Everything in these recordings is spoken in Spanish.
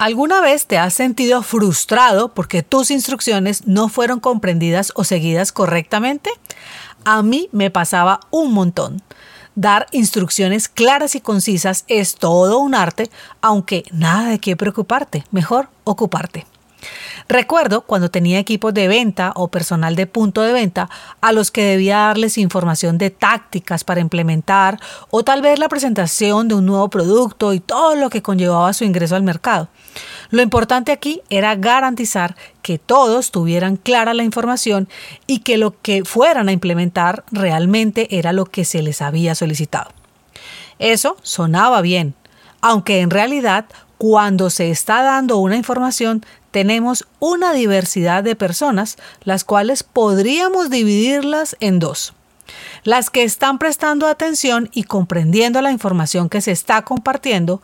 ¿Alguna vez te has sentido frustrado porque tus instrucciones no fueron comprendidas o seguidas correctamente? A mí me pasaba un montón. Dar instrucciones claras y concisas es todo un arte, aunque nada de qué preocuparte, mejor ocuparte. Recuerdo cuando tenía equipos de venta o personal de punto de venta a los que debía darles información de tácticas para implementar o tal vez la presentación de un nuevo producto y todo lo que conllevaba su ingreso al mercado. Lo importante aquí era garantizar que todos tuvieran clara la información y que lo que fueran a implementar realmente era lo que se les había solicitado. Eso sonaba bien, aunque en realidad cuando se está dando una información tenemos una diversidad de personas, las cuales podríamos dividirlas en dos. Las que están prestando atención y comprendiendo la información que se está compartiendo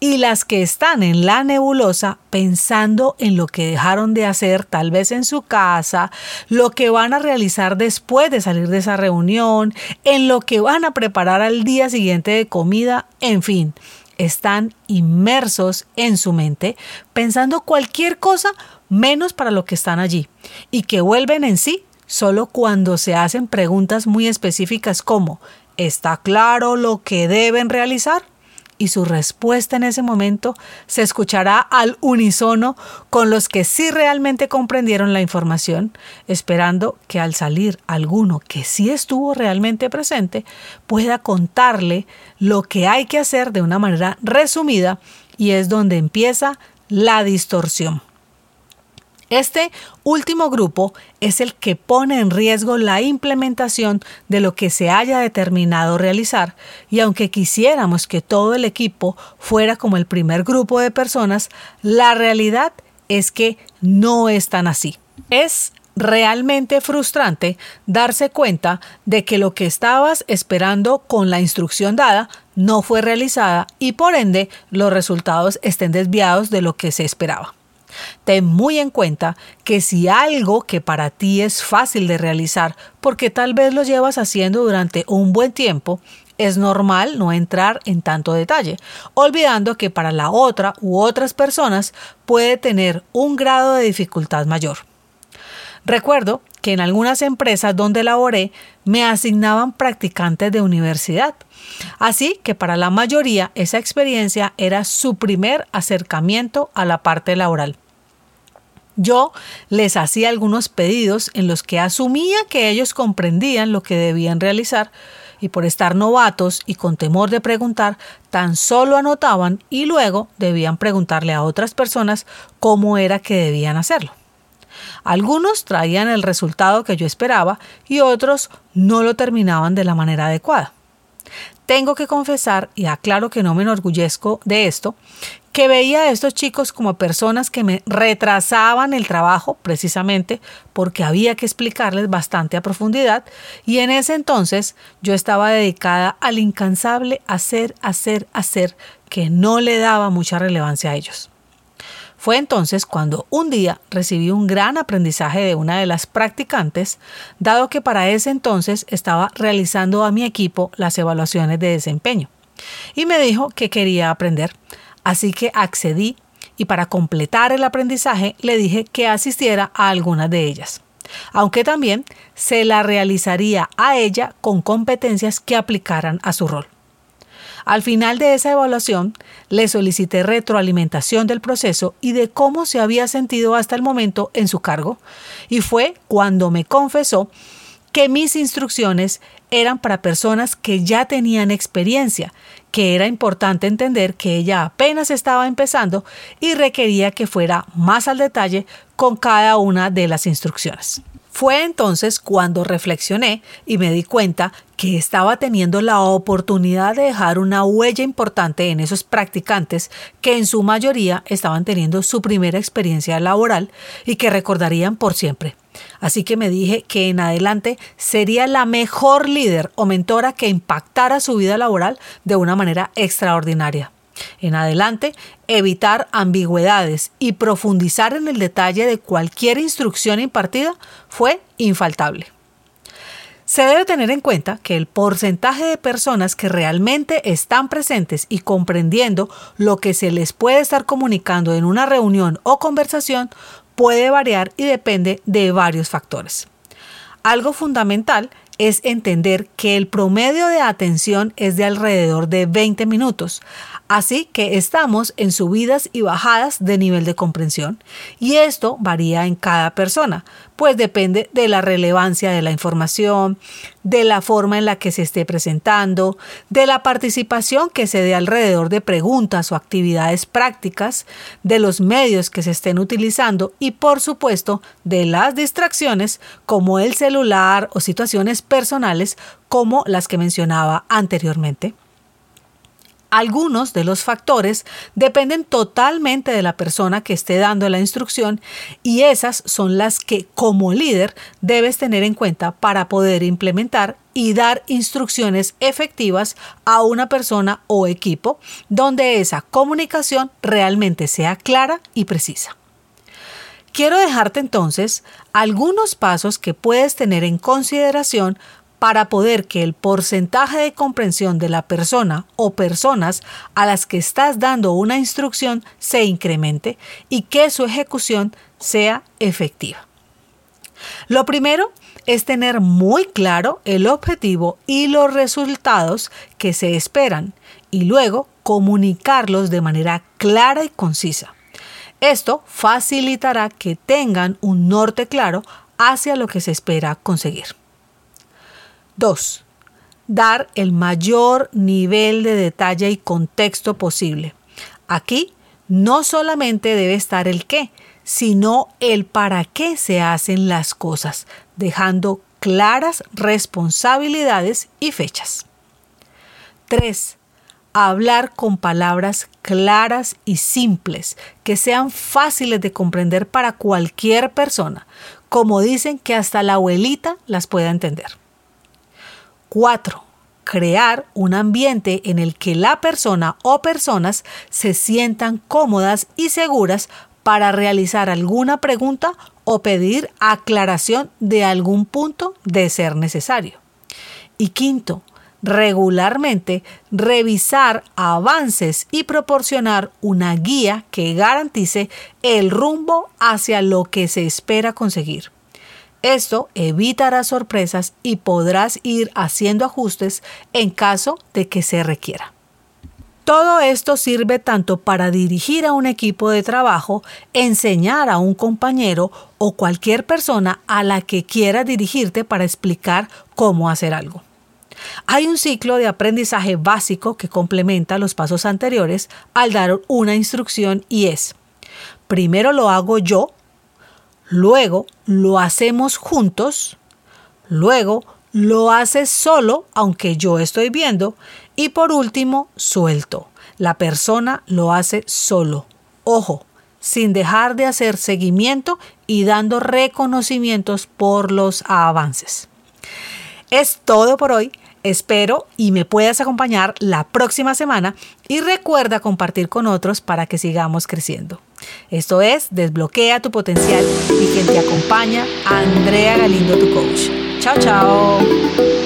y las que están en la nebulosa pensando en lo que dejaron de hacer tal vez en su casa, lo que van a realizar después de salir de esa reunión, en lo que van a preparar al día siguiente de comida, en fin están inmersos en su mente pensando cualquier cosa menos para lo que están allí y que vuelven en sí solo cuando se hacen preguntas muy específicas como ¿está claro lo que deben realizar? Y su respuesta en ese momento se escuchará al unísono con los que sí realmente comprendieron la información, esperando que al salir alguno que sí estuvo realmente presente pueda contarle lo que hay que hacer de una manera resumida y es donde empieza la distorsión. Este último grupo es el que pone en riesgo la implementación de lo que se haya determinado realizar y aunque quisiéramos que todo el equipo fuera como el primer grupo de personas, la realidad es que no es tan así. Es realmente frustrante darse cuenta de que lo que estabas esperando con la instrucción dada no fue realizada y por ende los resultados estén desviados de lo que se esperaba. Ten muy en cuenta que si algo que para ti es fácil de realizar, porque tal vez lo llevas haciendo durante un buen tiempo, es normal no entrar en tanto detalle, olvidando que para la otra u otras personas puede tener un grado de dificultad mayor. Recuerdo que en algunas empresas donde laboré me asignaban practicantes de universidad. Así que para la mayoría esa experiencia era su primer acercamiento a la parte laboral. Yo les hacía algunos pedidos en los que asumía que ellos comprendían lo que debían realizar y por estar novatos y con temor de preguntar, tan solo anotaban y luego debían preguntarle a otras personas cómo era que debían hacerlo. Algunos traían el resultado que yo esperaba y otros no lo terminaban de la manera adecuada. Tengo que confesar, y aclaro que no me enorgullezco de esto, que veía a estos chicos como personas que me retrasaban el trabajo precisamente porque había que explicarles bastante a profundidad y en ese entonces yo estaba dedicada al incansable hacer, hacer, hacer que no le daba mucha relevancia a ellos. Fue entonces cuando un día recibí un gran aprendizaje de una de las practicantes, dado que para ese entonces estaba realizando a mi equipo las evaluaciones de desempeño. Y me dijo que quería aprender, así que accedí y para completar el aprendizaje le dije que asistiera a algunas de ellas, aunque también se la realizaría a ella con competencias que aplicaran a su rol. Al final de esa evaluación, le solicité retroalimentación del proceso y de cómo se había sentido hasta el momento en su cargo, y fue cuando me confesó que mis instrucciones eran para personas que ya tenían experiencia, que era importante entender que ella apenas estaba empezando y requería que fuera más al detalle con cada una de las instrucciones. Fue entonces cuando reflexioné y me di cuenta que estaba teniendo la oportunidad de dejar una huella importante en esos practicantes que en su mayoría estaban teniendo su primera experiencia laboral y que recordarían por siempre. Así que me dije que en adelante sería la mejor líder o mentora que impactara su vida laboral de una manera extraordinaria. En adelante, evitar ambigüedades y profundizar en el detalle de cualquier instrucción impartida fue infaltable. Se debe tener en cuenta que el porcentaje de personas que realmente están presentes y comprendiendo lo que se les puede estar comunicando en una reunión o conversación puede variar y depende de varios factores. Algo fundamental entender que el promedio de atención es de alrededor de 20 minutos, Así que estamos en subidas y bajadas de nivel de comprensión. Y esto varía en cada persona, pues depende de la relevancia de la información, de la forma en la que se esté presentando, de la participación que se dé alrededor de preguntas o actividades prácticas, de los medios que se estén utilizando y por supuesto de las distracciones como el celular o situaciones personales como las que mencionaba anteriormente. Algunos de los factores dependen totalmente de la persona que esté dando la instrucción y esas son las que como líder debes tener en cuenta para poder implementar y dar instrucciones efectivas a una persona o equipo donde esa comunicación realmente sea clara y precisa. Quiero dejarte entonces algunos pasos que puedes tener en consideración para poder que el porcentaje de comprensión de la persona o personas a las que estás dando una instrucción se incremente y que su ejecución sea efectiva. Lo primero es tener muy claro el objetivo y los resultados que se esperan y luego comunicarlos de manera clara y concisa. Esto facilitará que tengan un norte claro hacia lo que se espera conseguir. 2. Dar el mayor nivel de detalle y contexto posible. Aquí no solamente debe estar el qué, sino el para qué se hacen las cosas, dejando claras responsabilidades y fechas. 3. Hablar con palabras claras y simples, que sean fáciles de comprender para cualquier persona, como dicen que hasta la abuelita las pueda entender. 4. Crear un ambiente en el que la persona o personas se sientan cómodas y seguras para realizar alguna pregunta o pedir aclaración de algún punto de ser necesario. Y quinto, regularmente revisar avances y proporcionar una guía que garantice el rumbo hacia lo que se espera conseguir. Esto evitará sorpresas y podrás ir haciendo ajustes en caso de que se requiera. Todo esto sirve tanto para dirigir a un equipo de trabajo, enseñar a un compañero o cualquier persona a la que quiera dirigirte para explicar cómo hacer algo. Hay un ciclo de aprendizaje básico que complementa los pasos anteriores al dar una instrucción y es, primero lo hago yo luego lo hacemos juntos, luego lo haces solo aunque yo estoy viendo y por último suelto. La persona lo hace solo. Ojo, sin dejar de hacer seguimiento y dando reconocimientos por los avances. Es todo por hoy. Espero y me puedas acompañar la próxima semana y recuerda compartir con otros para que sigamos creciendo. Esto es Desbloquea tu potencial y quien te acompaña, Andrea Galindo, tu coach. Chao, chao.